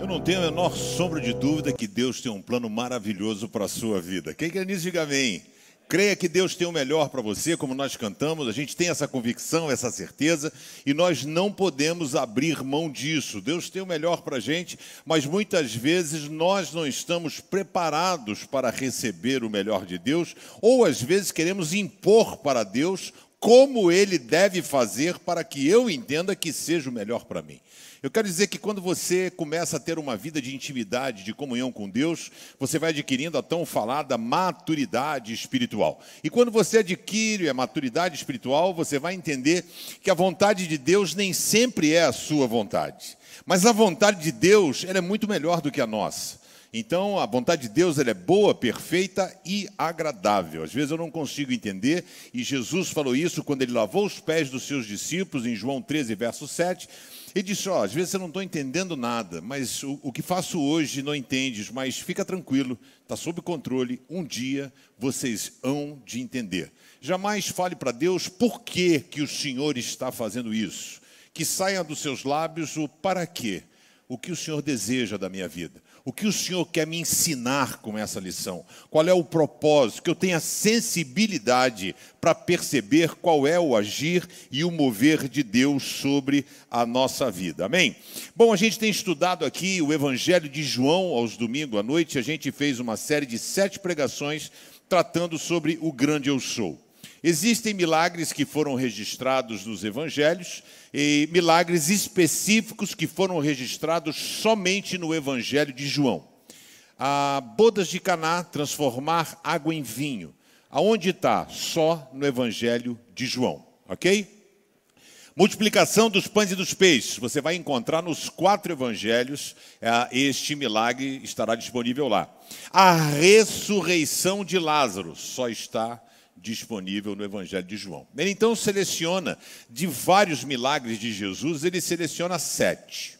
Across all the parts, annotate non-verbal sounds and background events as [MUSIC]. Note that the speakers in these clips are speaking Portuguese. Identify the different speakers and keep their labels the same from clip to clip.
Speaker 1: Eu não tenho a menor sombra de dúvida que Deus tem um plano maravilhoso para a sua vida. Quem quer nisso, diga amém. Creia que Deus tem o melhor para você, como nós cantamos, a gente tem essa convicção, essa certeza, e nós não podemos abrir mão disso. Deus tem o melhor para a gente, mas muitas vezes nós não estamos preparados para receber o melhor de Deus, ou às vezes queremos impor para Deus como ele deve fazer para que eu entenda que seja o melhor para mim. Eu quero dizer que quando você começa a ter uma vida de intimidade, de comunhão com Deus, você vai adquirindo a tão falada maturidade espiritual. E quando você adquire a maturidade espiritual, você vai entender que a vontade de Deus nem sempre é a sua vontade. Mas a vontade de Deus, ela é muito melhor do que a nossa. Então, a vontade de Deus ela é boa, perfeita e agradável. Às vezes eu não consigo entender, e Jesus falou isso quando ele lavou os pés dos seus discípulos, em João 13, verso 7. Ele disse: Ó, oh, às vezes eu não estou entendendo nada, mas o, o, que faço hoje não entendes, mas fica tranquilo, está sob controle. Um dia vocês hão de entender. Jamais fale para Deus por que, que o Senhor está fazendo isso. Que saia dos seus lábios o para quê, o que o Senhor deseja da minha vida. O que o Senhor quer me ensinar com essa lição? Qual é o propósito? Que eu tenha sensibilidade para perceber qual é o agir e o mover de Deus sobre a nossa vida. Amém? Bom, a gente tem estudado aqui o Evangelho de João aos domingos à noite. A gente fez uma série de sete pregações tratando sobre o grande eu sou. Existem milagres que foram registrados nos evangelhos e milagres específicos que foram registrados somente no evangelho de João. A bodas de Caná transformar água em vinho. Aonde está? Só no evangelho de João, OK? Multiplicação dos pães e dos peixes. Você vai encontrar nos quatro evangelhos, é, este milagre estará disponível lá. A ressurreição de Lázaro só está disponível no Evangelho de João. Ele então seleciona, de vários milagres de Jesus, ele seleciona sete.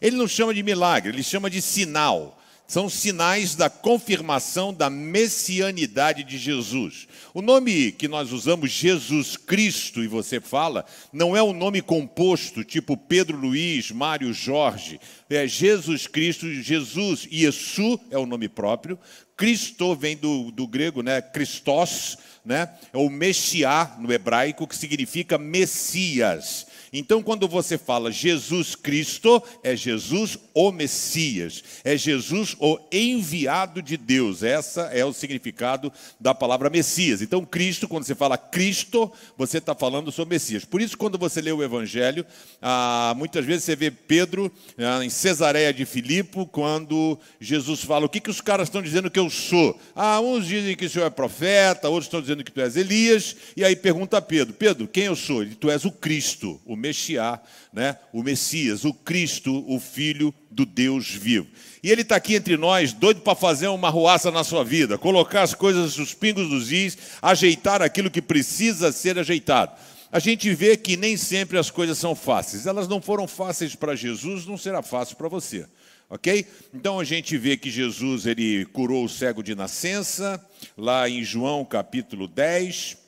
Speaker 1: Ele não chama de milagre, ele chama de sinal. São sinais da confirmação da messianidade de Jesus. O nome que nós usamos, Jesus Cristo, e você fala, não é um nome composto, tipo Pedro Luiz, Mário Jorge. É Jesus Cristo, Jesus, Iesu é o nome próprio. Cristo vem do, do grego, né? Christos, né? É o Messiá no hebraico, que significa Messias. Então, quando você fala Jesus Cristo, é Jesus o Messias, é Jesus o enviado de Deus. Essa é o significado da palavra Messias. Então, Cristo, quando você fala Cristo, você está falando sobre Messias. Por isso, quando você lê o Evangelho, ah, muitas vezes você vê Pedro ah, em Cesareia de Filipe, quando Jesus fala: O que, que os caras estão dizendo que eu sou? Ah, uns dizem que o senhor é profeta, outros estão dizendo que tu és Elias. E aí pergunta a Pedro: Pedro, quem eu sou? Ele, tu és o Cristo, o Messiá, né? o Messias, o Cristo, o Filho do Deus vivo. E ele está aqui entre nós, doido para fazer uma ruaça na sua vida, colocar as coisas, os pingos dos is, ajeitar aquilo que precisa ser ajeitado. A gente vê que nem sempre as coisas são fáceis. Elas não foram fáceis para Jesus, não será fácil para você. Ok? Então a gente vê que Jesus ele curou o cego de nascença, lá em João capítulo 10.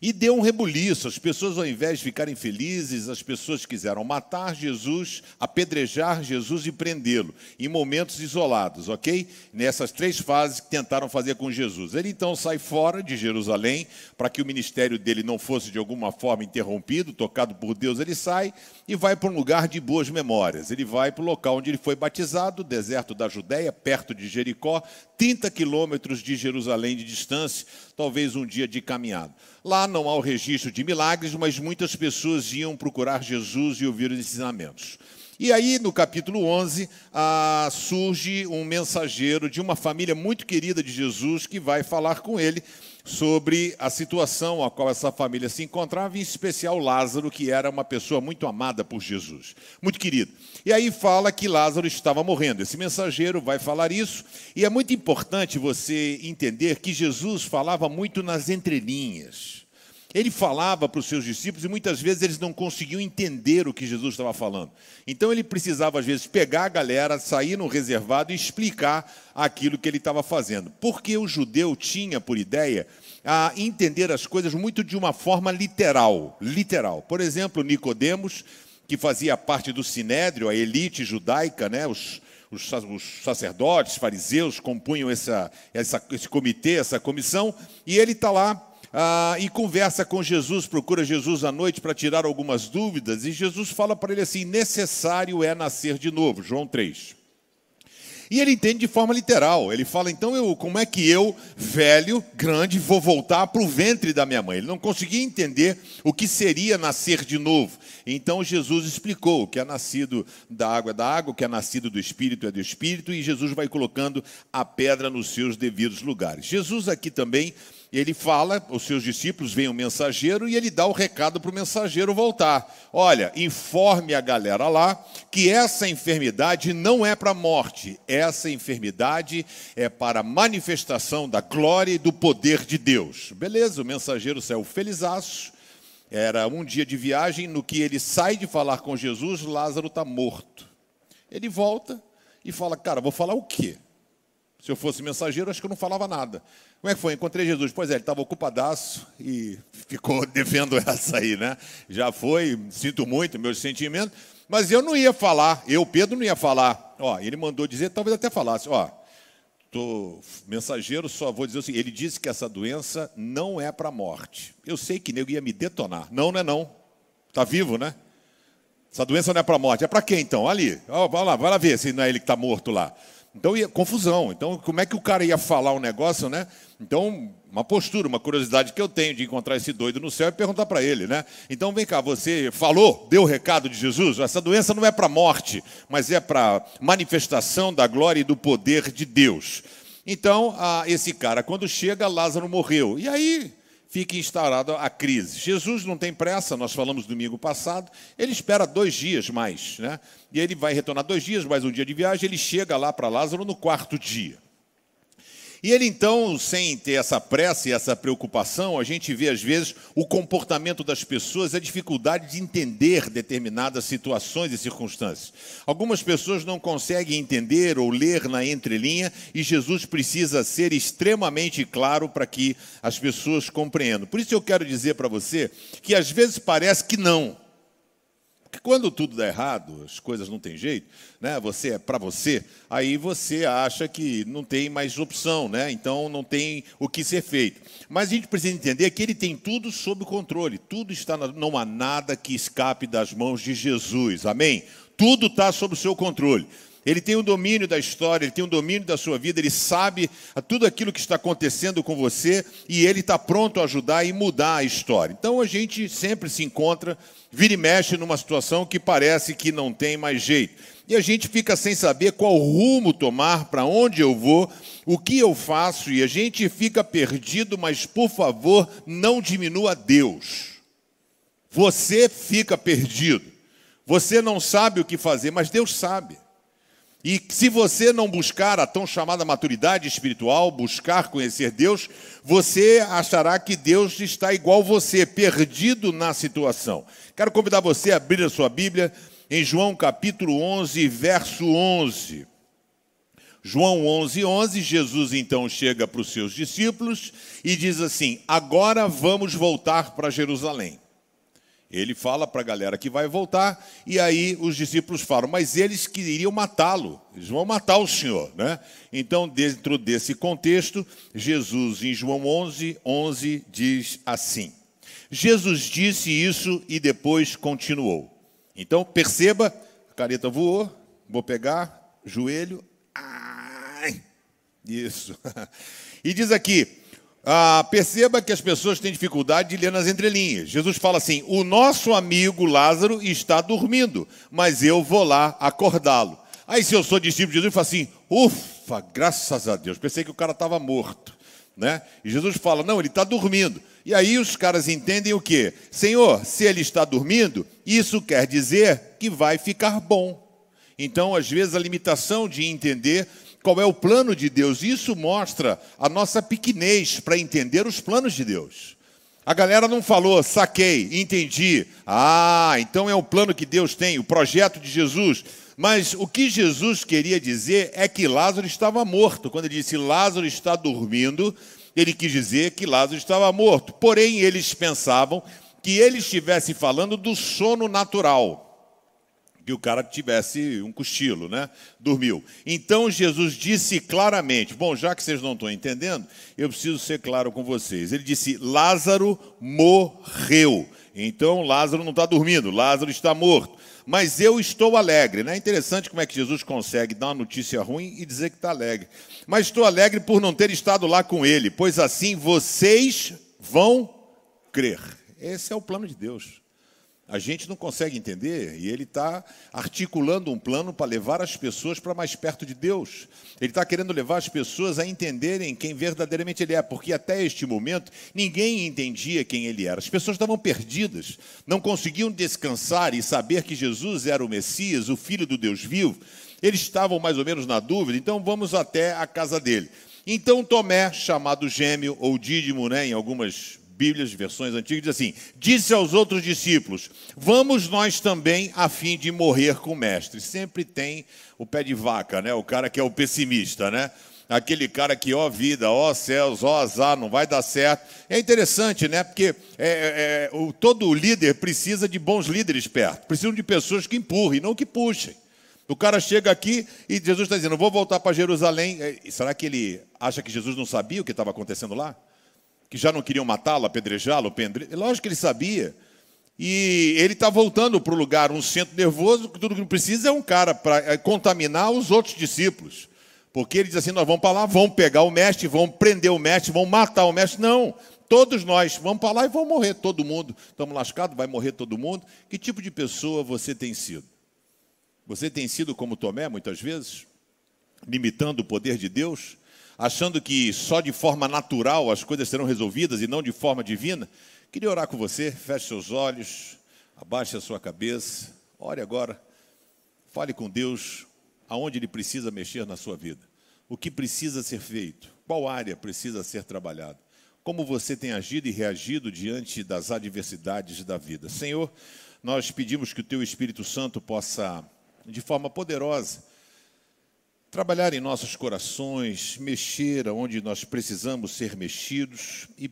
Speaker 1: E deu um rebuliço. As pessoas, ao invés de ficarem felizes, as pessoas quiseram matar Jesus, apedrejar Jesus e prendê-lo, em momentos isolados, ok? Nessas três fases que tentaram fazer com Jesus. Ele então sai fora de Jerusalém, para que o ministério dele não fosse de alguma forma interrompido, tocado por Deus, ele sai e vai para um lugar de boas memórias. Ele vai para o local onde ele foi batizado, deserto da Judéia, perto de Jericó, 30 quilômetros de Jerusalém de distância, talvez um dia de caminhada. Lá não há o registro de milagres, mas muitas pessoas iam procurar Jesus e ouvir os ensinamentos. E aí, no capítulo 11, ah, surge um mensageiro de uma família muito querida de Jesus que vai falar com ele sobre a situação a qual essa família se encontrava, em especial Lázaro, que era uma pessoa muito amada por Jesus, muito querido. E aí fala que Lázaro estava morrendo. Esse mensageiro vai falar isso, e é muito importante você entender que Jesus falava muito nas entrelinhas. Ele falava para os seus discípulos e muitas vezes eles não conseguiam entender o que Jesus estava falando. Então ele precisava, às vezes, pegar a galera, sair no reservado e explicar aquilo que ele estava fazendo. Porque o judeu tinha por ideia a entender as coisas muito de uma forma literal. Literal. Por exemplo, Nicodemos que fazia parte do sinédrio, a elite judaica, né? os, os, os sacerdotes, fariseus compunham essa, essa, esse comitê, essa comissão, e ele está lá ah, e conversa com Jesus, procura Jesus à noite para tirar algumas dúvidas, e Jesus fala para ele assim: necessário é nascer de novo, João 3. E ele entende de forma literal. Ele fala, então, eu, como é que eu, velho, grande, vou voltar para o ventre da minha mãe? Ele não conseguia entender o que seria nascer de novo. Então Jesus explicou: que é nascido da água é da água, que é nascido do espírito é do espírito, e Jesus vai colocando a pedra nos seus devidos lugares. Jesus aqui também ele fala, os seus discípulos vem o um mensageiro e ele dá o recado para o mensageiro voltar. Olha, informe a galera lá que essa enfermidade não é para morte, essa enfermidade é para manifestação da glória e do poder de Deus. Beleza, o mensageiro saiu felizaço. Era um dia de viagem, no que ele sai de falar com Jesus, Lázaro está morto. Ele volta e fala: Cara, vou falar o quê? Se eu fosse mensageiro, acho que eu não falava nada. Como é que foi? Encontrei Jesus. Pois é, ele estava ocupadaço e ficou [LAUGHS] devendo essa aí, né? Já foi, sinto muito, meus sentimentos. Mas eu não ia falar, eu, Pedro, não ia falar. Ó, ele mandou dizer, talvez até falasse, ó, tô mensageiro, só vou dizer assim, ele disse que essa doença não é para morte. Eu sei que nego ia me detonar. Não, não é não. Está vivo, né? Essa doença não é para morte. É para quem então? Ali. Ó, vai lá, vai lá ver se não é ele que está morto lá. Então, ia, confusão. Então, como é que o cara ia falar um negócio, né? Então, uma postura, uma curiosidade que eu tenho de encontrar esse doido no céu e perguntar para ele, né? Então, vem cá, você falou, deu o recado de Jesus? Essa doença não é para morte, mas é para manifestação da glória e do poder de Deus. Então, esse cara, quando chega, Lázaro morreu. E aí, fica instaurada a crise. Jesus não tem pressa, nós falamos domingo passado, ele espera dois dias mais, né? E ele vai retornar dois dias, mais um dia de viagem, ele chega lá para Lázaro no quarto dia. E ele então, sem ter essa pressa e essa preocupação, a gente vê às vezes o comportamento das pessoas, a dificuldade de entender determinadas situações e circunstâncias. Algumas pessoas não conseguem entender ou ler na entrelinha e Jesus precisa ser extremamente claro para que as pessoas compreendam. Por isso eu quero dizer para você que às vezes parece que não. Porque quando tudo dá errado, as coisas não têm jeito, né? Você é para você, aí você acha que não tem mais opção, né? Então não tem o que ser feito. Mas a gente precisa entender que ele tem tudo sob controle. Tudo está na, não há nada que escape das mãos de Jesus. Amém? Tudo está sob o seu controle. Ele tem o domínio da história, ele tem o domínio da sua vida, ele sabe tudo aquilo que está acontecendo com você e ele está pronto a ajudar e mudar a história. Então a gente sempre se encontra, vira e mexe numa situação que parece que não tem mais jeito. E a gente fica sem saber qual rumo tomar, para onde eu vou, o que eu faço, e a gente fica perdido, mas por favor, não diminua Deus. Você fica perdido. Você não sabe o que fazer, mas Deus sabe. E se você não buscar a tão chamada maturidade espiritual, buscar conhecer Deus, você achará que Deus está igual você, perdido na situação. Quero convidar você a abrir a sua Bíblia em João capítulo 11, verso 11. João 11, 11, Jesus então chega para os seus discípulos e diz assim: Agora vamos voltar para Jerusalém. Ele fala para a galera que vai voltar, e aí os discípulos falam, mas eles queriam matá-lo, eles vão matar o Senhor. Né? Então, dentro desse contexto, Jesus, em João 11, 11, diz assim: Jesus disse isso e depois continuou. Então, perceba, a careta voou, vou pegar, joelho, ai, isso. [LAUGHS] E diz aqui, ah, perceba que as pessoas têm dificuldade de ler nas entrelinhas. Jesus fala assim: o nosso amigo Lázaro está dormindo, mas eu vou lá acordá-lo. Aí, se eu sou discípulo de Jesus, eu falo assim: ufa, graças a Deus, pensei que o cara estava morto. Né? E Jesus fala: não, ele está dormindo. E aí os caras entendem o quê? Senhor, se ele está dormindo, isso quer dizer que vai ficar bom. Então, às vezes, a limitação de entender qual é o plano de Deus. Isso mostra a nossa pequenez para entender os planos de Deus. A galera não falou, saquei, entendi. Ah, então é o plano que Deus tem, o projeto de Jesus. Mas o que Jesus queria dizer é que Lázaro estava morto. Quando ele disse Lázaro está dormindo, ele quis dizer que Lázaro estava morto. Porém, eles pensavam que ele estivesse falando do sono natural. Que o cara tivesse um cochilo, né? Dormiu. Então Jesus disse claramente: Bom, já que vocês não estão entendendo, eu preciso ser claro com vocês. Ele disse: Lázaro morreu. Então Lázaro não está dormindo, Lázaro está morto. Mas eu estou alegre. Não é interessante como é que Jesus consegue dar uma notícia ruim e dizer que está alegre. Mas estou alegre por não ter estado lá com ele, pois assim vocês vão crer. Esse é o plano de Deus. A gente não consegue entender e ele está articulando um plano para levar as pessoas para mais perto de Deus. Ele está querendo levar as pessoas a entenderem quem verdadeiramente ele é, porque até este momento ninguém entendia quem ele era. As pessoas estavam perdidas, não conseguiam descansar e saber que Jesus era o Messias, o Filho do Deus vivo. Eles estavam mais ou menos na dúvida, então vamos até a casa dele. Então Tomé, chamado Gêmeo ou Dídimo, né, em algumas Bíblias, versões antigas, diz assim: Disse aos outros discípulos: Vamos nós também a fim de morrer com o mestre. Sempre tem o pé de vaca, né? O cara que é o pessimista, né? Aquele cara que, ó vida, ó céus, ó azar, não vai dar certo. É interessante, né? Porque é, é, o, todo líder precisa de bons líderes perto. Precisam de pessoas que empurrem, não que puxem. O cara chega aqui e Jesus está dizendo: Vou voltar para Jerusalém. É, será que ele acha que Jesus não sabia o que estava acontecendo lá? Que já não queriam matá-lo, apedrejá-lo, pendre... lógico que ele sabia. E ele está voltando para o lugar, um centro nervoso, que tudo que precisa é um cara para é, contaminar os outros discípulos. Porque ele diz assim: nós vamos para lá, vamos pegar o mestre, vamos prender o mestre, vamos matar o mestre. Não, todos nós vamos para lá e vamos morrer, todo mundo. Estamos lascados, vai morrer todo mundo. Que tipo de pessoa você tem sido? Você tem sido como Tomé, muitas vezes, limitando o poder de Deus? Achando que só de forma natural as coisas serão resolvidas e não de forma divina, queria orar com você. Feche seus olhos, abaixe a sua cabeça, ore agora, fale com Deus aonde Ele precisa mexer na sua vida, o que precisa ser feito, qual área precisa ser trabalhada, como você tem agido e reagido diante das adversidades da vida. Senhor, nós pedimos que o Teu Espírito Santo possa, de forma poderosa, trabalhar em nossos corações, mexer onde nós precisamos ser mexidos e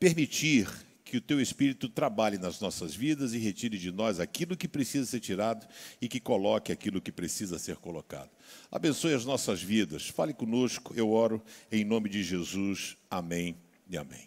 Speaker 1: permitir que o teu Espírito trabalhe nas nossas vidas e retire de nós aquilo que precisa ser tirado e que coloque aquilo que precisa ser colocado. Abençoe as nossas vidas, fale conosco, eu oro em nome de Jesus. Amém e amém.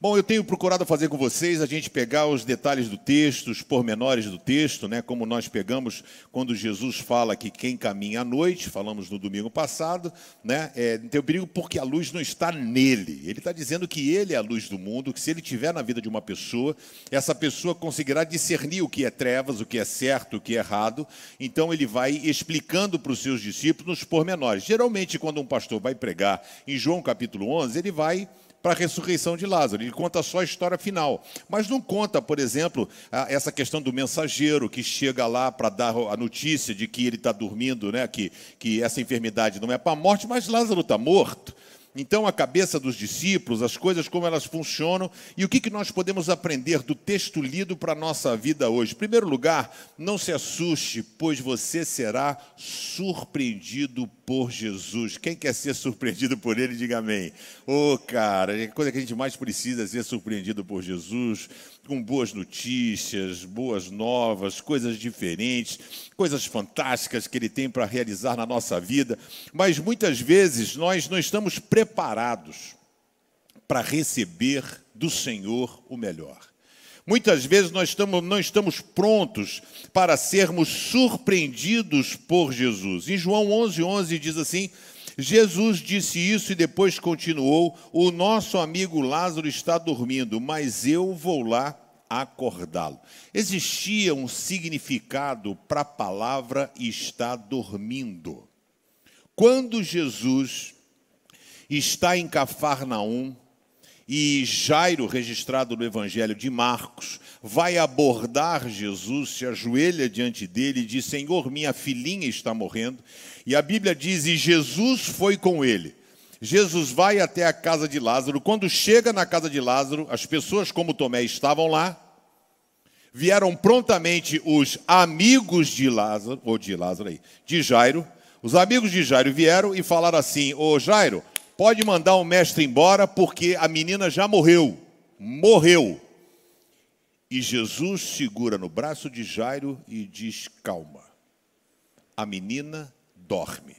Speaker 1: Bom, eu tenho procurado fazer com vocês a gente pegar os detalhes do texto, os pormenores do texto, né, como nós pegamos quando Jesus fala que quem caminha à noite, falamos no domingo passado, né, é, tem o perigo porque a luz não está nele. Ele está dizendo que ele é a luz do mundo, que se ele estiver na vida de uma pessoa, essa pessoa conseguirá discernir o que é trevas, o que é certo, o que é errado. Então ele vai explicando para os seus discípulos os pormenores. Geralmente, quando um pastor vai pregar em João capítulo 11, ele vai para a ressurreição de Lázaro. Ele conta só a história final, mas não conta, por exemplo, essa questão do mensageiro que chega lá para dar a notícia de que ele está dormindo, né? que, que essa enfermidade não é para a morte, mas Lázaro está morto. Então, a cabeça dos discípulos, as coisas como elas funcionam e o que, que nós podemos aprender do texto lido para a nossa vida hoje. Em primeiro lugar, não se assuste, pois você será surpreendido por Jesus. Quem quer ser surpreendido por Ele, diga amém. Ô, oh, cara, a coisa que a gente mais precisa é ser surpreendido por Jesus com boas notícias, boas novas, coisas diferentes, coisas fantásticas que Ele tem para realizar na nossa vida, mas muitas vezes nós não estamos preparados para receber do Senhor o melhor. Muitas vezes nós estamos, não estamos prontos para sermos surpreendidos por Jesus. Em João 11, 11 diz assim: Jesus disse isso e depois continuou: O nosso amigo Lázaro está dormindo, mas eu vou lá acordá-lo. Existia um significado para a palavra está dormindo. Quando Jesus está em Cafarnaum, e Jairo, registrado no Evangelho de Marcos, vai abordar Jesus, se ajoelha diante dele e diz: Senhor, minha filhinha está morrendo. E a Bíblia diz: E Jesus foi com ele. Jesus vai até a casa de Lázaro. Quando chega na casa de Lázaro, as pessoas como Tomé estavam lá. Vieram prontamente os amigos de Lázaro, ou de Lázaro aí, de Jairo. Os amigos de Jairo vieram e falaram assim: Ô Jairo, pode mandar o mestre embora porque a menina já morreu. Morreu. E Jesus segura no braço de Jairo e diz: Calma, a menina dorme.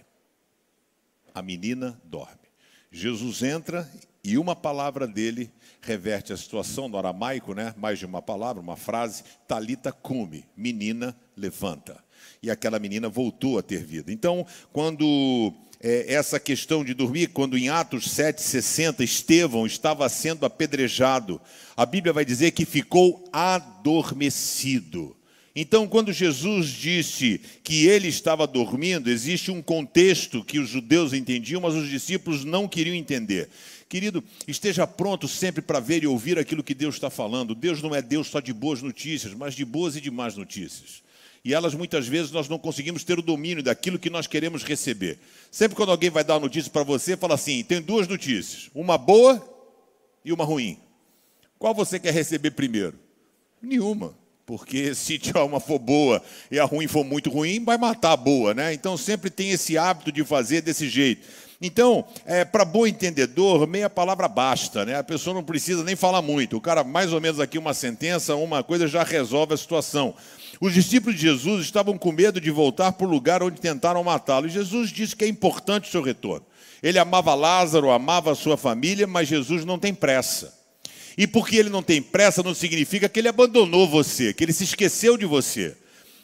Speaker 1: A menina dorme. Jesus entra e uma palavra dele reverte a situação no aramaico, né? Mais de uma palavra, uma frase, talita cume, menina levanta. E aquela menina voltou a ter vida. Então, quando é, essa questão de dormir, quando em Atos 7,60 Estevão estava sendo apedrejado, a Bíblia vai dizer que ficou adormecido. Então, quando Jesus disse que ele estava dormindo, existe um contexto que os judeus entendiam, mas os discípulos não queriam entender. Querido, esteja pronto sempre para ver e ouvir aquilo que Deus está falando. Deus não é Deus só de boas notícias, mas de boas e de más notícias. E elas muitas vezes nós não conseguimos ter o domínio daquilo que nós queremos receber. Sempre quando alguém vai dar notícia para você, fala assim: tem duas notícias, uma boa e uma ruim. Qual você quer receber primeiro? Nenhuma. Porque [LAUGHS] se uma for boa e a ruim for muito ruim, vai matar a boa, né? Então sempre tem esse hábito de fazer desse jeito. Então, é, para bom entendedor, meia palavra basta, né? A pessoa não precisa nem falar muito. O cara, mais ou menos aqui, uma sentença, uma coisa já resolve a situação. Os discípulos de Jesus estavam com medo de voltar para o lugar onde tentaram matá-lo. Jesus disse que é importante o seu retorno. Ele amava Lázaro, amava a sua família, mas Jesus não tem pressa. E porque ele não tem pressa, não significa que ele abandonou você, que ele se esqueceu de você.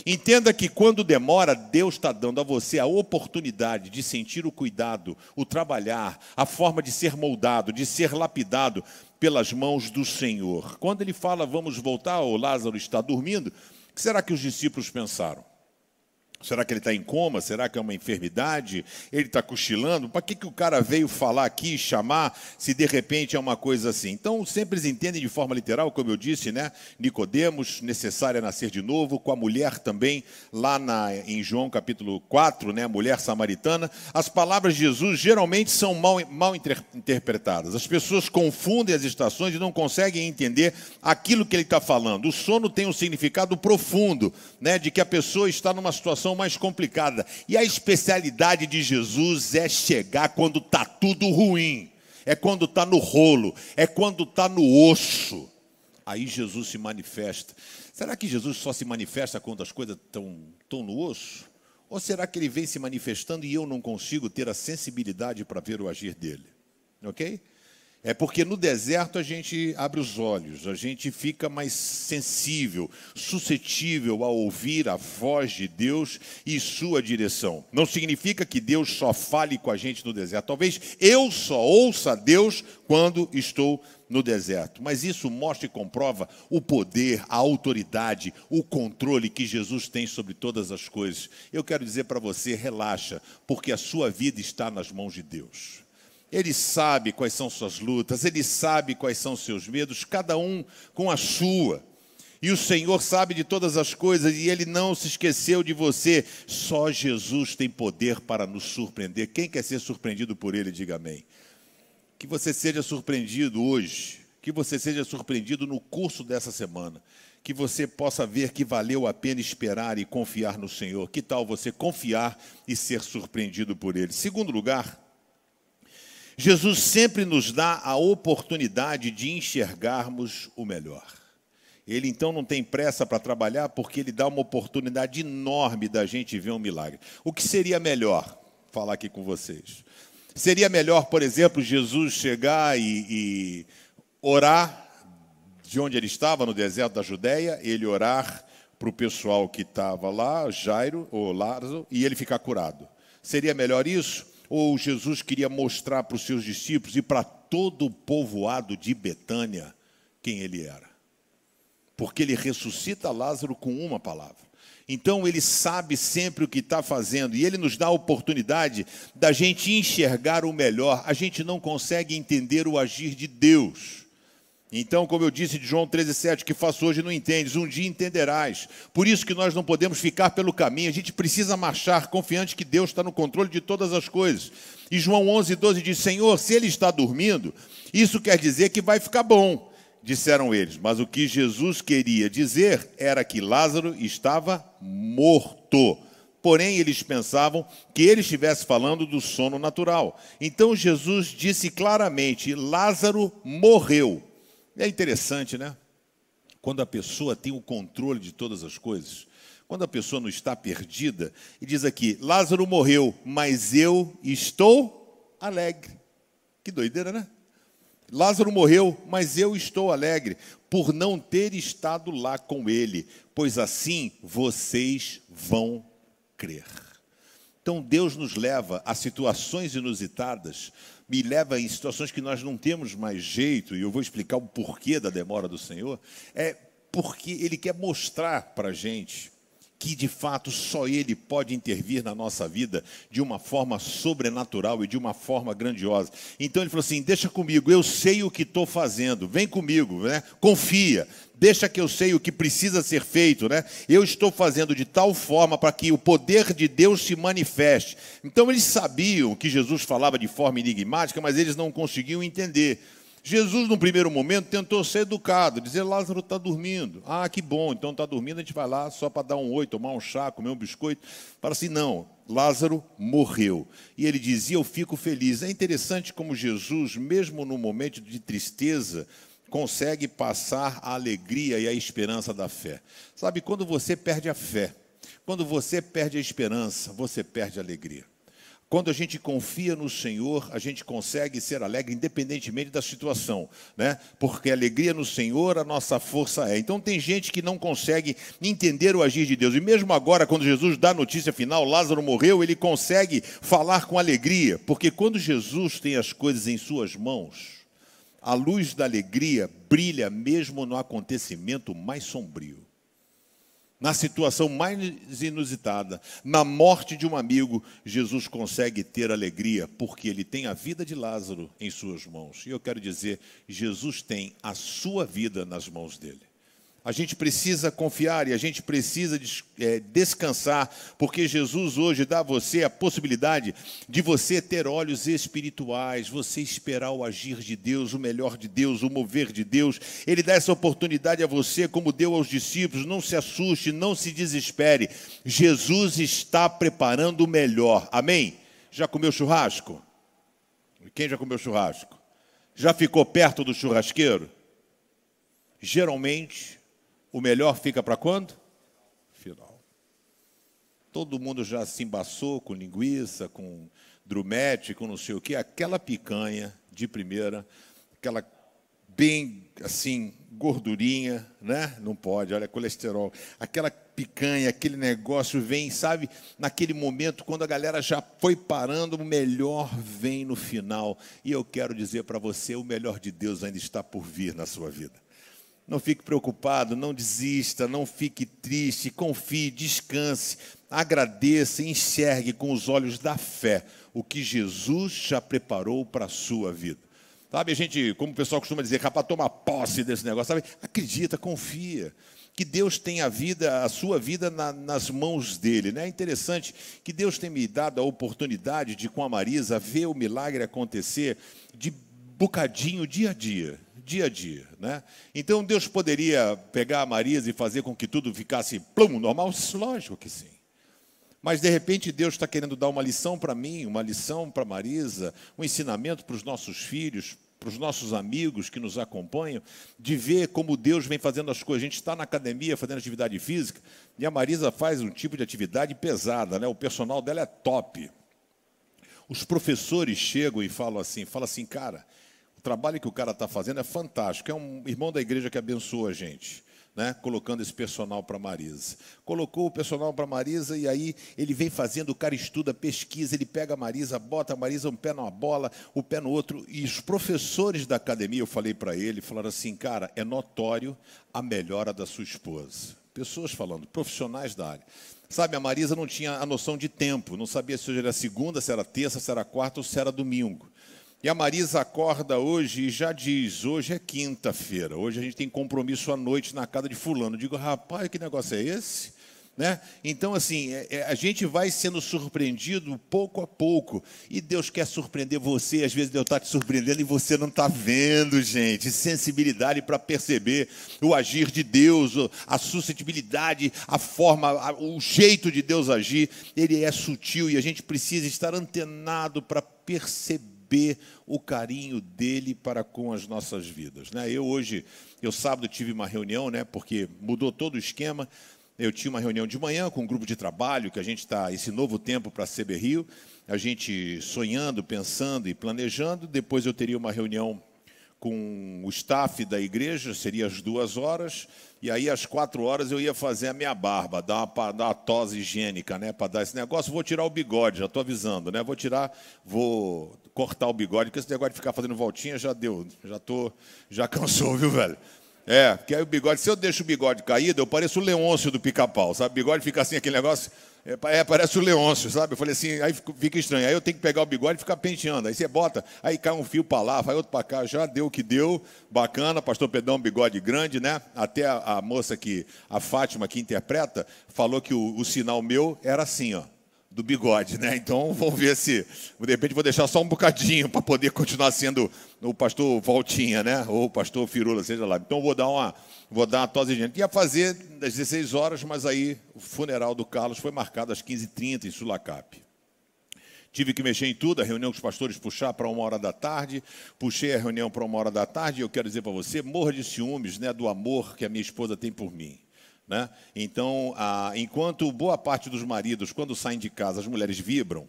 Speaker 1: Entenda que quando demora, Deus está dando a você a oportunidade de sentir o cuidado, o trabalhar, a forma de ser moldado, de ser lapidado pelas mãos do Senhor. Quando ele fala, vamos voltar, o Lázaro está dormindo, o que será que os discípulos pensaram? Será que ele está em coma? Será que é uma enfermidade? Ele está cochilando? Para que, que o cara veio falar aqui, chamar, se de repente é uma coisa assim? Então, sempre eles entendem de forma literal, como eu disse, né? Nicodemos, necessário é nascer de novo, com a mulher também, lá na, em João capítulo 4, né? mulher samaritana. As palavras de Jesus geralmente são mal, mal inter, interpretadas. As pessoas confundem as estações e não conseguem entender aquilo que ele está falando. O sono tem um significado profundo, né? de que a pessoa está numa situação situação mais complicada. E a especialidade de Jesus é chegar quando está tudo ruim, é quando está no rolo, é quando está no osso. Aí Jesus se manifesta. Será que Jesus só se manifesta quando as coisas estão no osso? Ou será que ele vem se manifestando e eu não consigo ter a sensibilidade para ver o agir dele? Ok? É porque no deserto a gente abre os olhos, a gente fica mais sensível, suscetível a ouvir a voz de Deus e sua direção. Não significa que Deus só fale com a gente no deserto. Talvez eu só ouça Deus quando estou no deserto. Mas isso mostra e comprova o poder, a autoridade, o controle que Jesus tem sobre todas as coisas. Eu quero dizer para você, relaxa, porque a sua vida está nas mãos de Deus. Ele sabe quais são suas lutas, ele sabe quais são seus medos, cada um com a sua. E o Senhor sabe de todas as coisas e ele não se esqueceu de você. Só Jesus tem poder para nos surpreender. Quem quer ser surpreendido por ele, diga amém. Que você seja surpreendido hoje, que você seja surpreendido no curso dessa semana, que você possa ver que valeu a pena esperar e confiar no Senhor. Que tal você confiar e ser surpreendido por ele? Segundo lugar, Jesus sempre nos dá a oportunidade de enxergarmos o melhor. Ele então não tem pressa para trabalhar porque ele dá uma oportunidade enorme da gente ver um milagre. O que seria melhor? Falar aqui com vocês. Seria melhor, por exemplo, Jesus chegar e, e orar de onde ele estava, no deserto da Judéia, ele orar para o pessoal que estava lá, Jairo ou Lázaro, e ele ficar curado. Seria melhor isso? Ou Jesus queria mostrar para os seus discípulos e para todo o povoado de Betânia quem ele era. Porque ele ressuscita Lázaro com uma palavra. Então ele sabe sempre o que está fazendo e ele nos dá a oportunidade da gente enxergar o melhor. A gente não consegue entender o agir de Deus então, como eu disse de João 13,7, que faço hoje não entendes, um dia entenderás. Por isso que nós não podemos ficar pelo caminho, a gente precisa marchar confiante que Deus está no controle de todas as coisas. E João 11,12 diz: Senhor, se ele está dormindo, isso quer dizer que vai ficar bom, disseram eles. Mas o que Jesus queria dizer era que Lázaro estava morto. Porém, eles pensavam que ele estivesse falando do sono natural. Então Jesus disse claramente: Lázaro morreu. É interessante, né? Quando a pessoa tem o controle de todas as coisas, quando a pessoa não está perdida, e diz aqui: Lázaro morreu, mas eu estou alegre. Que doideira, né? Lázaro morreu, mas eu estou alegre por não ter estado lá com ele, pois assim vocês vão crer. Então Deus nos leva a situações inusitadas, me leva em situações que nós não temos mais jeito, e eu vou explicar o porquê da demora do Senhor, é porque Ele quer mostrar para a gente que de fato só Ele pode intervir na nossa vida de uma forma sobrenatural e de uma forma grandiosa. Então ele falou assim: Deixa comigo, eu sei o que estou fazendo, vem comigo, né? confia, deixa que eu sei o que precisa ser feito, né? Eu estou fazendo de tal forma para que o poder de Deus se manifeste. Então eles sabiam que Jesus falava de forma enigmática, mas eles não conseguiam entender. Jesus, no primeiro momento, tentou ser educado, dizer: Lázaro está dormindo. Ah, que bom, então está dormindo, a gente vai lá só para dar um oi, tomar um chá, comer um biscoito. Para assim, não, Lázaro morreu. E ele dizia: Eu fico feliz. É interessante como Jesus, mesmo no momento de tristeza, consegue passar a alegria e a esperança da fé. Sabe, quando você perde a fé, quando você perde a esperança, você perde a alegria. Quando a gente confia no Senhor, a gente consegue ser alegre independentemente da situação, né? Porque a alegria no Senhor a nossa força é. Então tem gente que não consegue entender o agir de Deus. E mesmo agora, quando Jesus dá a notícia final, Lázaro morreu, ele consegue falar com alegria, porque quando Jesus tem as coisas em suas mãos, a luz da alegria brilha mesmo no acontecimento mais sombrio na situação mais inusitada, na morte de um amigo, Jesus consegue ter alegria, porque ele tem a vida de Lázaro em suas mãos. E eu quero dizer, Jesus tem a sua vida nas mãos dele. A gente precisa confiar e a gente precisa é, descansar, porque Jesus hoje dá a você a possibilidade de você ter olhos espirituais, você esperar o agir de Deus, o melhor de Deus, o mover de Deus. Ele dá essa oportunidade a você, como deu aos discípulos. Não se assuste, não se desespere. Jesus está preparando o melhor. Amém? Já comeu churrasco? Quem já comeu churrasco? Já ficou perto do churrasqueiro? Geralmente, o melhor fica para quando? Final. Todo mundo já se embaçou com linguiça, com drumete, com não sei o quê. Aquela picanha de primeira, aquela bem assim, gordurinha, né? Não pode, olha, colesterol. Aquela picanha, aquele negócio vem, sabe, naquele momento quando a galera já foi parando, o melhor vem no final. E eu quero dizer para você, o melhor de Deus ainda está por vir na sua vida. Não fique preocupado, não desista, não fique triste, confie, descanse, agradeça, enxergue com os olhos da fé o que Jesus já preparou para a sua vida. Sabe, a gente, como o pessoal costuma dizer, rapaz, toma posse desse negócio, sabe? Acredita, confia que Deus tem a vida, a sua vida na, nas mãos dele. Né? É interessante que Deus tem me dado a oportunidade de, com a Marisa, ver o milagre acontecer de bocadinho, dia a dia dia a dia. Né? Então Deus poderia pegar a Marisa e fazer com que tudo ficasse plum, normal? Lógico que sim. Mas de repente Deus está querendo dar uma lição para mim, uma lição para Marisa, um ensinamento para os nossos filhos, para os nossos amigos que nos acompanham, de ver como Deus vem fazendo as coisas. A gente está na academia fazendo atividade física e a Marisa faz um tipo de atividade pesada, né? o personal dela é top. Os professores chegam e falam assim, falam assim, cara, o trabalho que o cara está fazendo é fantástico. É um irmão da igreja que abençoa a gente. Né, colocando esse personal para Marisa. Colocou o personal para Marisa e aí ele vem fazendo, o cara estuda, pesquisa, ele pega a Marisa, bota a Marisa um pé numa bola, o pé no outro. E os professores da academia, eu falei para ele, falaram assim, cara, é notório a melhora da sua esposa. Pessoas falando, profissionais da área. Sabe, a Marisa não tinha a noção de tempo, não sabia se hoje era segunda, se era terça, se era quarta ou se era domingo. E a Marisa acorda hoje e já diz: hoje é quinta-feira, hoje a gente tem compromisso à noite na casa de Fulano. Digo, rapaz, que negócio é esse? Né? Então, assim, é, é, a gente vai sendo surpreendido pouco a pouco. E Deus quer surpreender você. Às vezes Deus está te surpreendendo e você não está vendo, gente. Sensibilidade para perceber o agir de Deus, a suscetibilidade, a forma, o jeito de Deus agir. Ele é sutil e a gente precisa estar antenado para perceber o carinho dele para com as nossas vidas. Né? Eu hoje, eu sábado tive uma reunião, né, porque mudou todo o esquema. eu tinha uma reunião de manhã com um grupo de trabalho, que a gente está, esse novo tempo para CB Rio, a gente sonhando, pensando e planejando. Depois eu teria uma reunião com o staff da igreja, seria às duas horas, e aí às quatro horas eu ia fazer a minha barba, dar uma, dar uma tosse higiênica, né, para dar esse negócio. Vou tirar o bigode, já estou avisando, né? Vou tirar, vou cortar o bigode, porque esse negócio de ficar fazendo voltinha já deu, já tô, já [LAUGHS] cansou, viu, velho? É, porque aí o bigode, se eu deixo o bigode caído, eu pareço o Leôncio do pica-pau, sabe? O bigode fica assim, aquele negócio, é, é, parece o Leôncio, sabe? Eu falei assim, aí fica estranho. Aí eu tenho que pegar o bigode e ficar penteando. Aí você bota, aí cai um fio para lá, vai outro para cá, já deu o que deu, bacana. Pastor Pedrão, bigode grande, né? Até a, a, moça que, a Fátima, que interpreta, falou que o, o sinal meu era assim, ó do bigode, né? Então vamos ver se de repente vou deixar só um bocadinho para poder continuar sendo o pastor Voltinha, né? Ou o pastor Firula, seja lá. Então vou dar uma vou dar uma tosse de gente. Ia fazer às 16 horas, mas aí o funeral do Carlos foi marcado às 15h30 em Sulacap. Tive que mexer em tudo, a reunião com os pastores puxar para uma hora da tarde, puxei a reunião para uma hora da tarde, e eu quero dizer para você, morra de ciúmes né, do amor que a minha esposa tem por mim. Né? Então, ah, enquanto boa parte dos maridos, quando saem de casa, as mulheres vibram,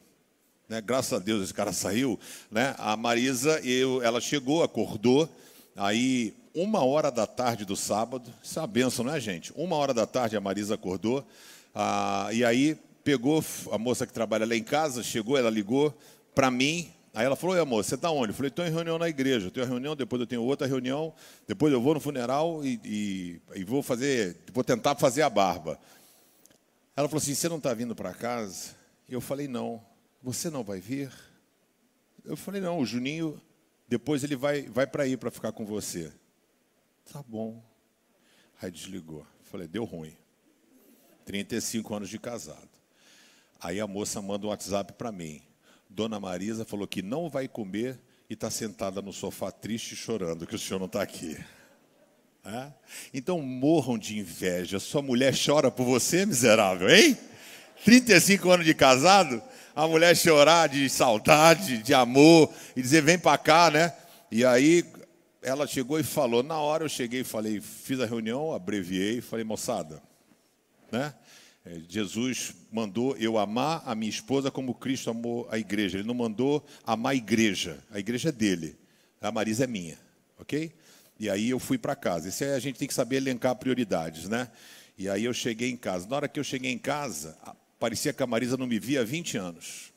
Speaker 1: né? graças a Deus esse cara saiu, né? a Marisa, eu, ela chegou, acordou, aí uma hora da tarde do sábado, isso é uma benção, não é, gente? Uma hora da tarde a Marisa acordou, ah, e aí pegou a moça que trabalha lá em casa, chegou, ela ligou para mim, Aí ela falou, amor, você está onde? Eu falei, estou em reunião na igreja. tenho uma reunião, depois eu tenho outra reunião, depois eu vou no funeral e, e, e vou fazer, vou tentar fazer a barba. Ela falou assim, você não está vindo para casa? Eu falei, não. Você não vai vir? Eu falei, não, o Juninho, depois ele vai, vai para aí para ficar com você. Tá bom. Aí desligou. Eu falei, deu ruim. 35 anos de casado. Aí a moça manda um WhatsApp para mim. Dona Marisa falou que não vai comer e está sentada no sofá triste chorando que o senhor não está aqui. É? Então morram de inveja. Sua mulher chora por você, miserável, hein? 35 anos de casado, a mulher chorar de saudade, de amor, e dizer, vem para cá, né? E aí ela chegou e falou. Na hora eu cheguei e falei, fiz a reunião, abreviei, falei, moçada, né? É, Jesus mandou eu amar a minha esposa como Cristo amou a igreja. Ele não mandou amar a igreja. A igreja é dele. A Marisa é minha. Ok? E aí eu fui para casa. Isso aí a gente tem que saber elencar prioridades, né? E aí eu cheguei em casa. Na hora que eu cheguei em casa, parecia que a Marisa não me via há 20 anos.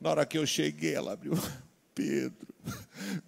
Speaker 1: Na hora que eu cheguei, ela abriu. [LAUGHS] Pedro,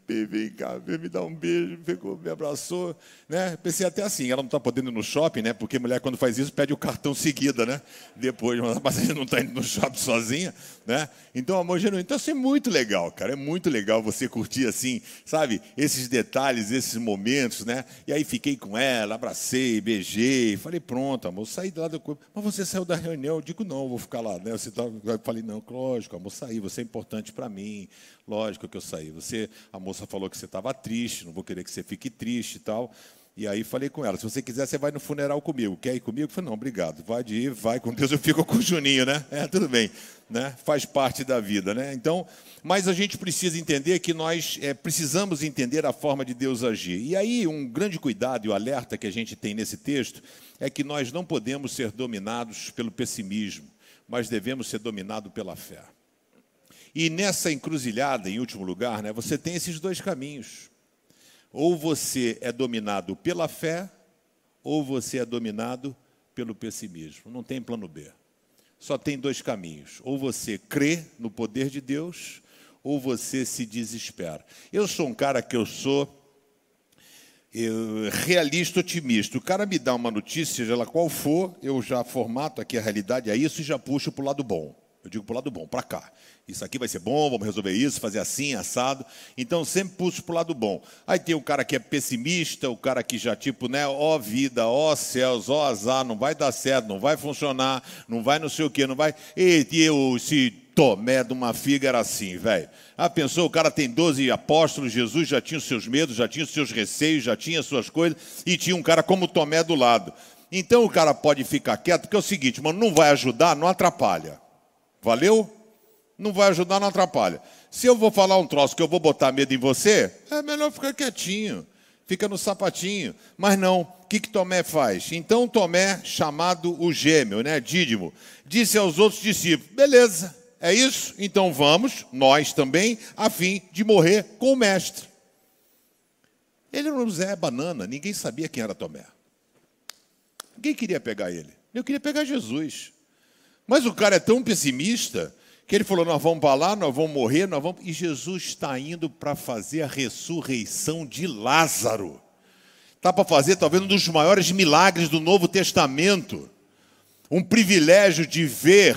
Speaker 1: vem cá, vem me dar um beijo, pegou, me abraçou, né? Pensei até assim, ela não está podendo ir no shopping, né? Porque mulher quando faz isso pede o cartão seguida, né? Depois, [LAUGHS] mas a não está indo no shopping sozinha, né? Então, amor genuíno, então isso é muito legal, cara, é muito legal você curtir assim, sabe? Esses detalhes, esses momentos, né? E aí fiquei com ela, abracei, beijei, falei, pronto, amor, saí lá do corpo. Mas você saiu da reunião? Eu digo, não, vou ficar lá, né? Você tá... Eu falei, não, lógico, amor, saí, você é importante para mim, lógico que eu saí. Você, a moça falou que você estava triste, não vou querer que você fique triste e tal. E aí falei com ela, se você quiser, você vai no funeral comigo. Quer ir comigo? Eu falei, não, obrigado. Vai de ir, vai com Deus, eu fico com o Juninho, né? [LAUGHS] É, tudo bem. Né? Faz parte da vida, né? Então, mas a gente precisa entender que nós é, precisamos entender a forma de Deus agir. E aí, um grande cuidado e o alerta que a gente tem nesse texto é que nós não podemos ser dominados pelo pessimismo, mas devemos ser dominados pela fé. E nessa encruzilhada, em último lugar, né, você tem esses dois caminhos. Ou você é dominado pela fé, ou você é dominado pelo pessimismo. Não tem plano B. Só tem dois caminhos. Ou você crê no poder de Deus, ou você se desespera. Eu sou um cara que eu sou eu, realista otimista. O cara me dá uma notícia, seja ela qual for, eu já formato aqui a realidade é isso e já puxo para o lado bom. Eu digo para o lado bom, para cá. Isso aqui vai ser bom, vamos resolver isso, fazer assim, assado. Então, sempre puxo para o lado bom. Aí tem o cara que é pessimista, o cara que já, tipo, né, ó vida, ó céus, ó azar, não vai dar certo, não vai funcionar, não vai não sei o quê, não vai. E eu, esse Tomé de uma figa era assim, velho. Ah, pensou, o cara tem 12 apóstolos, Jesus já tinha os seus medos, já tinha os seus receios, já tinha as suas coisas, e tinha um cara como Tomé do lado. Então o cara pode ficar quieto, porque é o seguinte, mano, não vai ajudar, não atrapalha. Valeu? Não vai ajudar, não atrapalha. Se eu vou falar um troço que eu vou botar medo em você, é melhor ficar quietinho. fica no sapatinho. Mas não, o que, que Tomé faz? Então Tomé, chamado o gêmeo, né, Dídimo, disse aos outros discípulos: beleza, é isso? Então vamos, nós também, a fim de morrer com o mestre. Ele não é banana, ninguém sabia quem era Tomé. Ninguém queria pegar ele. Eu queria pegar Jesus. Mas o cara é tão pessimista que ele falou: nós vamos para lá, nós vamos morrer, nós vamos. E Jesus está indo para fazer a ressurreição de Lázaro. Está para fazer talvez um dos maiores milagres do Novo Testamento. Um privilégio de ver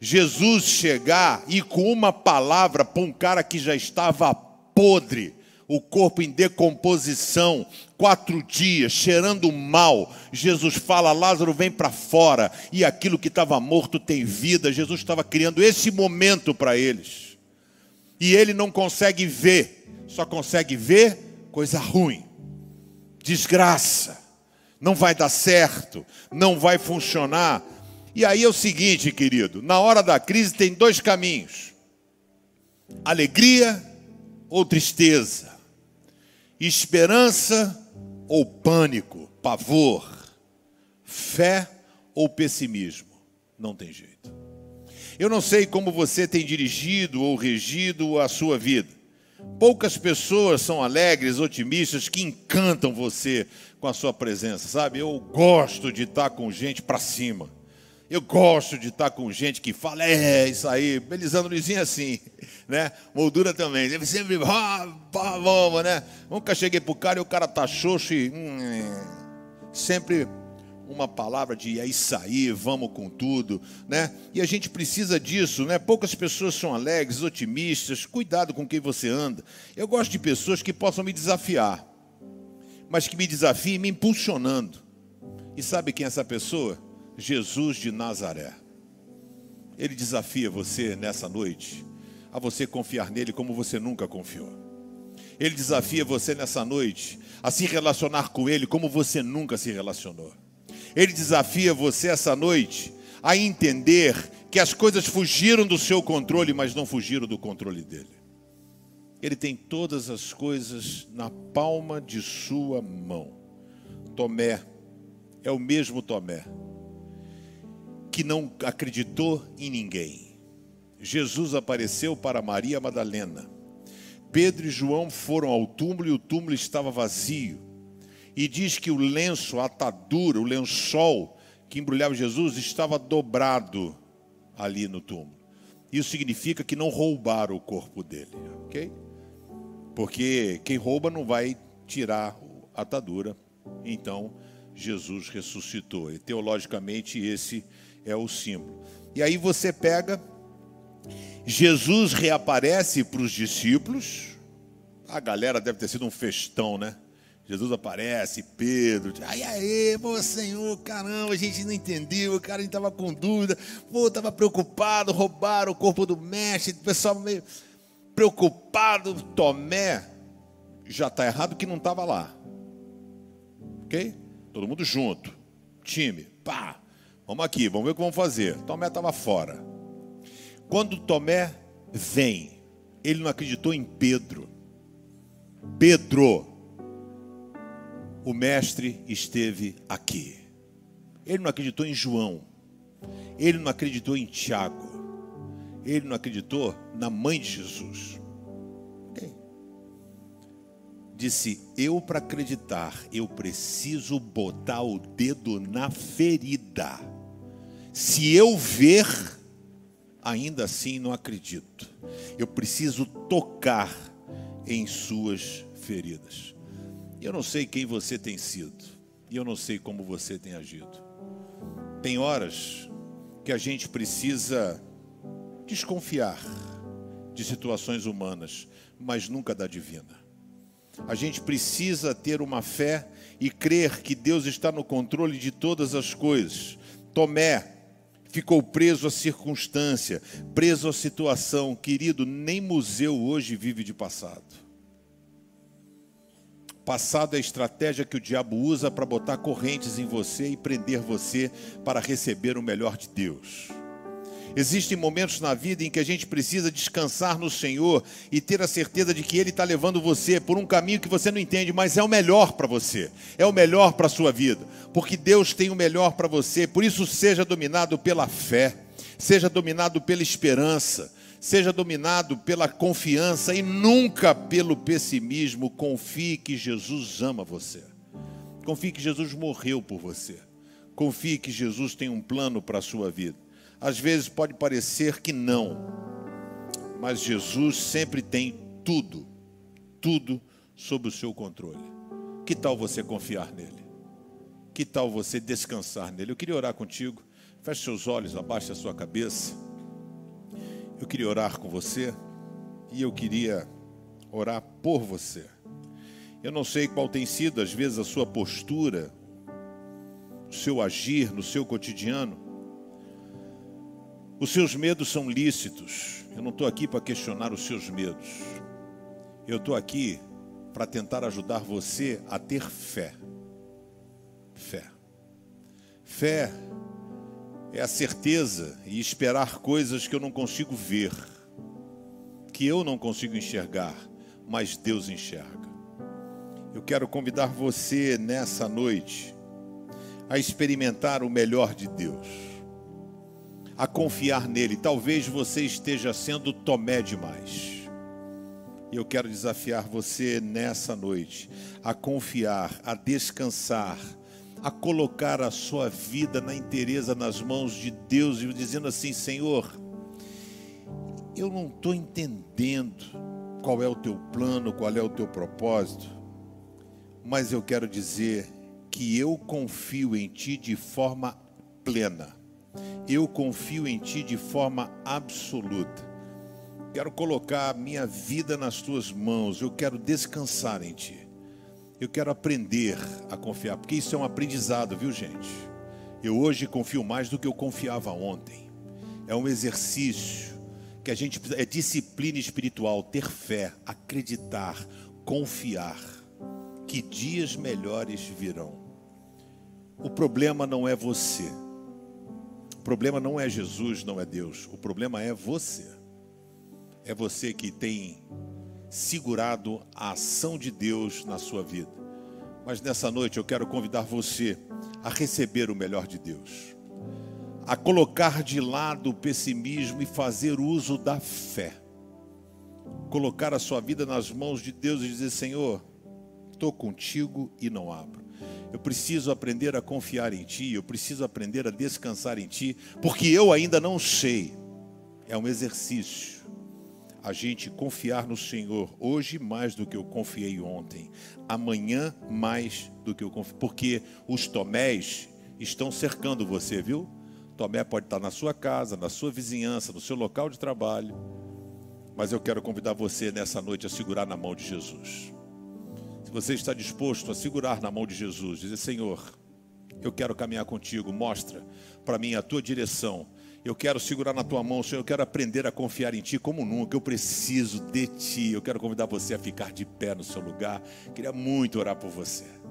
Speaker 1: Jesus chegar e com uma palavra para um cara que já estava podre, o corpo em decomposição, quatro dias, cheirando mal. Jesus fala: Lázaro, vem para fora. E aquilo que estava morto tem vida. Jesus estava criando esse momento para eles. E ele não consegue ver, só consegue ver coisa ruim, desgraça. Não vai dar certo, não vai funcionar. E aí é o seguinte, querido: na hora da crise tem dois caminhos: alegria ou tristeza esperança ou pânico, pavor, fé ou pessimismo. Não tem jeito. Eu não sei como você tem dirigido ou regido a sua vida. Poucas pessoas são alegres, otimistas, que encantam você com a sua presença, sabe? Eu gosto de estar com gente para cima. Eu gosto de estar com gente que fala, é isso aí, Belisandro Luizinho é assim, né? Moldura também, ele sempre, ah, vamos, né? Nunca cheguei pro cara e o cara tá xoxo e hum, sempre uma palavra de é isso aí, vamos com tudo, né? E a gente precisa disso, né? Poucas pessoas são alegres, otimistas, cuidado com quem você anda. Eu gosto de pessoas que possam me desafiar, mas que me desafiem me impulsionando. E sabe quem é essa pessoa? Jesus de Nazaré. Ele desafia você nessa noite a você confiar nele como você nunca confiou. Ele desafia você nessa noite a se relacionar com ele como você nunca se relacionou. Ele desafia você essa noite a entender que as coisas fugiram do seu controle, mas não fugiram do controle dele. Ele tem todas as coisas na palma de sua mão. Tomé é o mesmo Tomé que não acreditou em ninguém. Jesus apareceu para Maria Madalena. Pedro e João foram ao túmulo e o túmulo estava vazio. E diz que o lenço, a atadura, o lençol que embrulhava Jesus estava dobrado ali no túmulo. Isso significa que não roubaram o corpo dele, ok? Porque quem rouba não vai tirar a atadura. Então, Jesus ressuscitou. E teologicamente esse é o símbolo. E aí você pega, Jesus reaparece para os discípulos, a galera deve ter sido um festão, né? Jesus aparece, Pedro, ai, ai, pô, Senhor, caramba, a gente não entendeu, o cara a gente estava com dúvida, pô, estava preocupado, roubaram o corpo do mestre, o pessoal meio preocupado, Tomé, já está errado que não estava lá, ok? Todo mundo junto, time, pá, Vamos aqui, vamos ver o que vamos fazer. Tomé estava fora. Quando Tomé vem, ele não acreditou em Pedro. Pedro, o mestre esteve aqui. Ele não acreditou em João. Ele não acreditou em Tiago. Ele não acreditou na mãe de Jesus. Disse: Eu, para acreditar, eu preciso botar o dedo na ferida. Se eu ver, ainda assim não acredito. Eu preciso tocar em suas feridas. Eu não sei quem você tem sido, e eu não sei como você tem agido. Tem horas que a gente precisa desconfiar de situações humanas, mas nunca da divina. A gente precisa ter uma fé e crer que Deus está no controle de todas as coisas. Tomé ficou preso à circunstância, preso à situação. Querido, nem museu hoje vive de passado. Passado é a estratégia que o diabo usa para botar correntes em você e prender você para receber o melhor de Deus. Existem momentos na vida em que a gente precisa descansar no Senhor e ter a certeza de que Ele está levando você por um caminho que você não entende, mas é o melhor para você, é o melhor para a sua vida, porque Deus tem o melhor para você. Por isso, seja dominado pela fé, seja dominado pela esperança, seja dominado pela confiança e nunca pelo pessimismo. Confie que Jesus ama você, confie que Jesus morreu por você, confie que Jesus tem um plano para a sua vida. Às vezes pode parecer que não, mas Jesus sempre tem tudo, tudo sob o seu controle. Que tal você confiar nele? Que tal você descansar nele? Eu queria orar contigo. Feche seus olhos, abaixe a sua cabeça. Eu queria orar com você e eu queria orar por você. Eu não sei qual tem sido, às vezes, a sua postura, o seu agir no seu cotidiano. Os seus medos são lícitos. Eu não estou aqui para questionar os seus medos. Eu estou aqui para tentar ajudar você a ter fé. Fé. Fé é a certeza e esperar coisas que eu não consigo ver, que eu não consigo enxergar, mas Deus enxerga. Eu quero convidar você nessa noite a experimentar o melhor de Deus a confiar nele. Talvez você esteja sendo Tomé demais. E eu quero desafiar você nessa noite a confiar, a descansar, a colocar a sua vida na inteireza nas mãos de Deus e dizendo assim: Senhor, eu não estou entendendo qual é o teu plano, qual é o teu propósito, mas eu quero dizer que eu confio em Ti de forma plena eu confio em Ti de forma absoluta. Quero colocar minha vida nas Tuas mãos. Eu quero descansar em Ti. Eu quero aprender a confiar, porque isso é um aprendizado, viu, gente? Eu hoje confio mais do que eu confiava ontem. É um exercício que a gente precisa, é disciplina espiritual, ter fé, acreditar, confiar que dias melhores virão. O problema não é você. Problema não é Jesus, não é Deus. O problema é você. É você que tem segurado a ação de Deus na sua vida. Mas nessa noite eu quero convidar você a receber o melhor de Deus, a colocar de lado o pessimismo e fazer uso da fé. Colocar a sua vida nas mãos de Deus e dizer: Senhor, estou contigo e não abro. Eu preciso aprender a confiar em Ti, eu preciso aprender a descansar em Ti, porque eu ainda não sei. É um exercício. A gente confiar no Senhor hoje mais do que eu confiei ontem, amanhã mais do que eu confiei, porque os tomés estão cercando você, viu? Tomé pode estar na sua casa, na sua vizinhança, no seu local de trabalho, mas eu quero convidar você nessa noite a segurar na mão de Jesus você está disposto a segurar na mão de Jesus, dizer: Senhor, eu quero caminhar contigo, mostra para mim a tua direção. Eu quero segurar na tua mão, Senhor. Eu quero aprender a confiar em Ti como nunca. Eu preciso de Ti. Eu quero convidar você a ficar de pé no seu lugar. Queria muito orar por você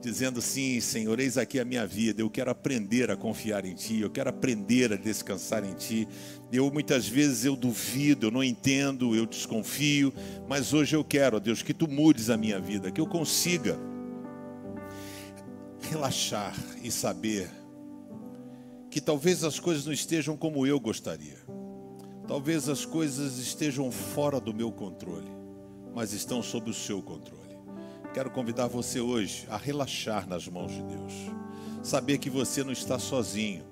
Speaker 1: dizendo sim, Senhor, eis aqui a minha vida. Eu quero aprender a confiar em Ti, eu quero aprender a descansar em Ti. Eu muitas vezes eu duvido, eu não entendo, eu desconfio, mas hoje eu quero, ó Deus, que Tu mudes a minha vida, que eu consiga relaxar e saber que talvez as coisas não estejam como eu gostaria. Talvez as coisas estejam fora do meu controle, mas estão sob o seu controle. Quero convidar você hoje a relaxar nas mãos de Deus. Saber que você não está sozinho.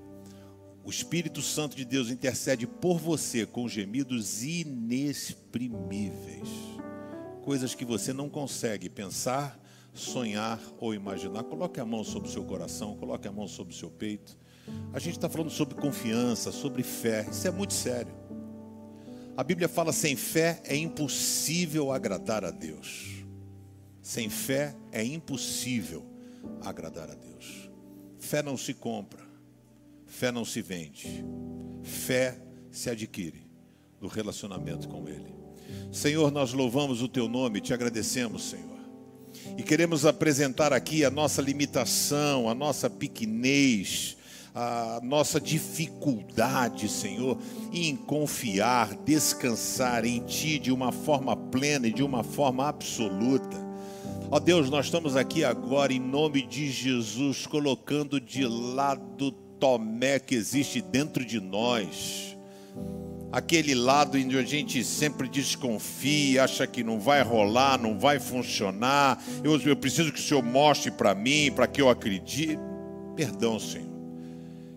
Speaker 1: O Espírito Santo de Deus intercede por você com gemidos inexprimíveis. Coisas que você não consegue pensar, sonhar ou imaginar. Coloque a mão sobre o seu coração, coloque a mão sobre o seu peito. A gente está falando sobre confiança, sobre fé. Isso é muito sério. A Bíblia fala: sem fé é impossível agradar a Deus. Sem fé é impossível agradar a Deus. Fé não se compra, fé não se vende, fé se adquire no relacionamento com Ele. Senhor, nós louvamos o Teu nome, te agradecemos, Senhor. E queremos apresentar aqui a nossa limitação, a nossa pequenez, a nossa dificuldade, Senhor, em confiar, descansar em Ti de uma forma plena e de uma forma absoluta. Ó Deus, nós estamos aqui agora em nome de Jesus, colocando de lado Tomé que existe dentro de nós. Aquele lado onde a gente sempre desconfia, acha que não vai rolar, não vai funcionar. Eu, eu preciso que o Senhor mostre para mim, para que eu acredite. Perdão, Senhor.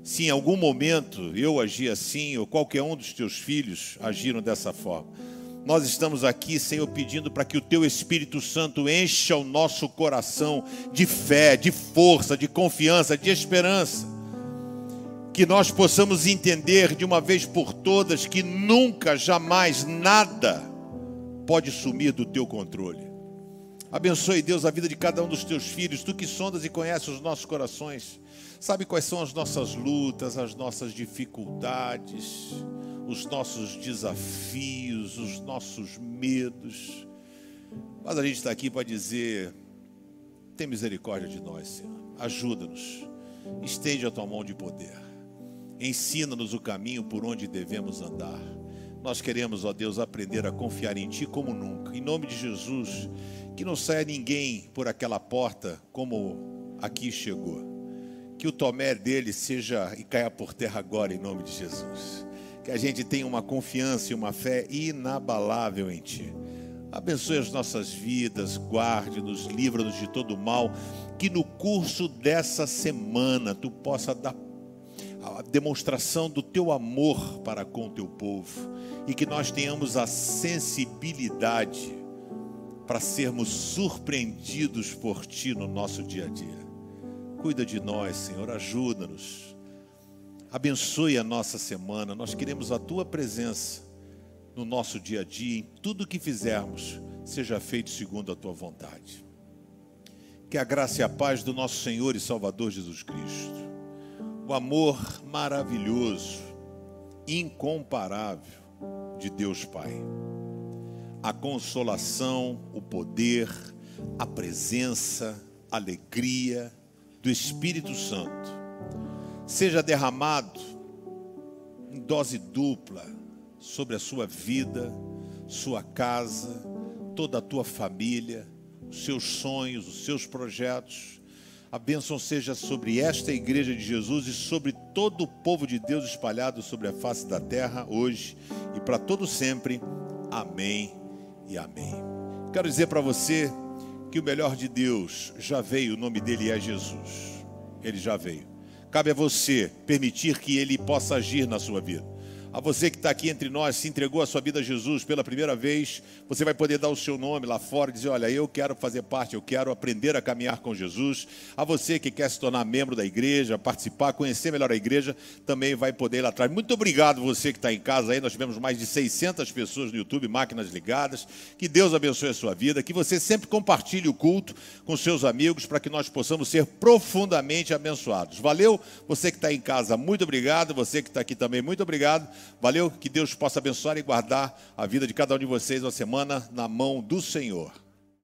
Speaker 1: Se em algum momento eu agi assim, ou qualquer um dos teus filhos agiram dessa forma, nós estamos aqui, Senhor, pedindo para que o teu Espírito Santo encha o nosso coração de fé, de força, de confiança, de esperança. Que nós possamos entender de uma vez por todas que nunca, jamais, nada pode sumir do teu controle. Abençoe, Deus, a vida de cada um dos teus filhos, tu que sondas e conheces os nossos corações sabe quais são as nossas lutas, as nossas dificuldades, os nossos desafios, os nossos medos. Mas a gente está aqui para dizer: tem misericórdia de nós, Senhor. Ajuda-nos. Estende a tua mão de poder. Ensina-nos o caminho por onde devemos andar. Nós queremos, ó Deus, aprender a confiar em Ti como nunca. Em nome de Jesus, que não saia ninguém por aquela porta como aqui chegou que o Tomé dele seja e caia por terra agora, em nome de Jesus. Que a gente tenha uma confiança e uma fé inabalável em Ti. Abençoe as nossas vidas, guarde-nos, livra-nos de todo mal. Que no curso dessa semana Tu possa dar a demonstração do Teu amor para com o Teu povo. E que nós tenhamos a sensibilidade para sermos surpreendidos por Ti no nosso dia a dia. Cuida de nós, Senhor, ajuda-nos. Abençoe a nossa semana. Nós queremos a tua presença no nosso dia a dia, em tudo que fizermos, seja feito segundo a tua vontade. Que a graça e a paz do nosso Senhor e Salvador Jesus Cristo, o amor maravilhoso, incomparável de Deus Pai, a consolação, o poder, a presença, a alegria, do Espírito Santo seja derramado em dose dupla sobre a sua vida, sua casa, toda a tua família, os seus sonhos, os seus projetos. A bênção seja sobre esta igreja de Jesus e sobre todo o povo de Deus espalhado sobre a face da terra hoje e para todo sempre. Amém e amém. Quero dizer para você que o melhor de Deus já veio, o nome dele é Jesus. Ele já veio. Cabe a você permitir que ele possa agir na sua vida. A você que está aqui entre nós, se entregou a sua vida a Jesus pela primeira vez, você vai poder dar o seu nome lá fora e dizer: Olha, eu quero fazer parte, eu quero aprender a caminhar com Jesus. A você que quer se tornar membro da igreja, participar, conhecer melhor a igreja, também vai poder ir lá atrás. Muito obrigado, você que está em casa aí. Nós tivemos mais de 600 pessoas no YouTube, máquinas ligadas. Que Deus abençoe a sua vida. Que você sempre compartilhe o culto com seus amigos para que nós possamos ser profundamente abençoados. Valeu? Você que está em casa, muito obrigado. Você que está aqui também, muito obrigado. Valeu, que Deus possa abençoar e guardar a vida de cada um de vocês uma semana na mão do Senhor.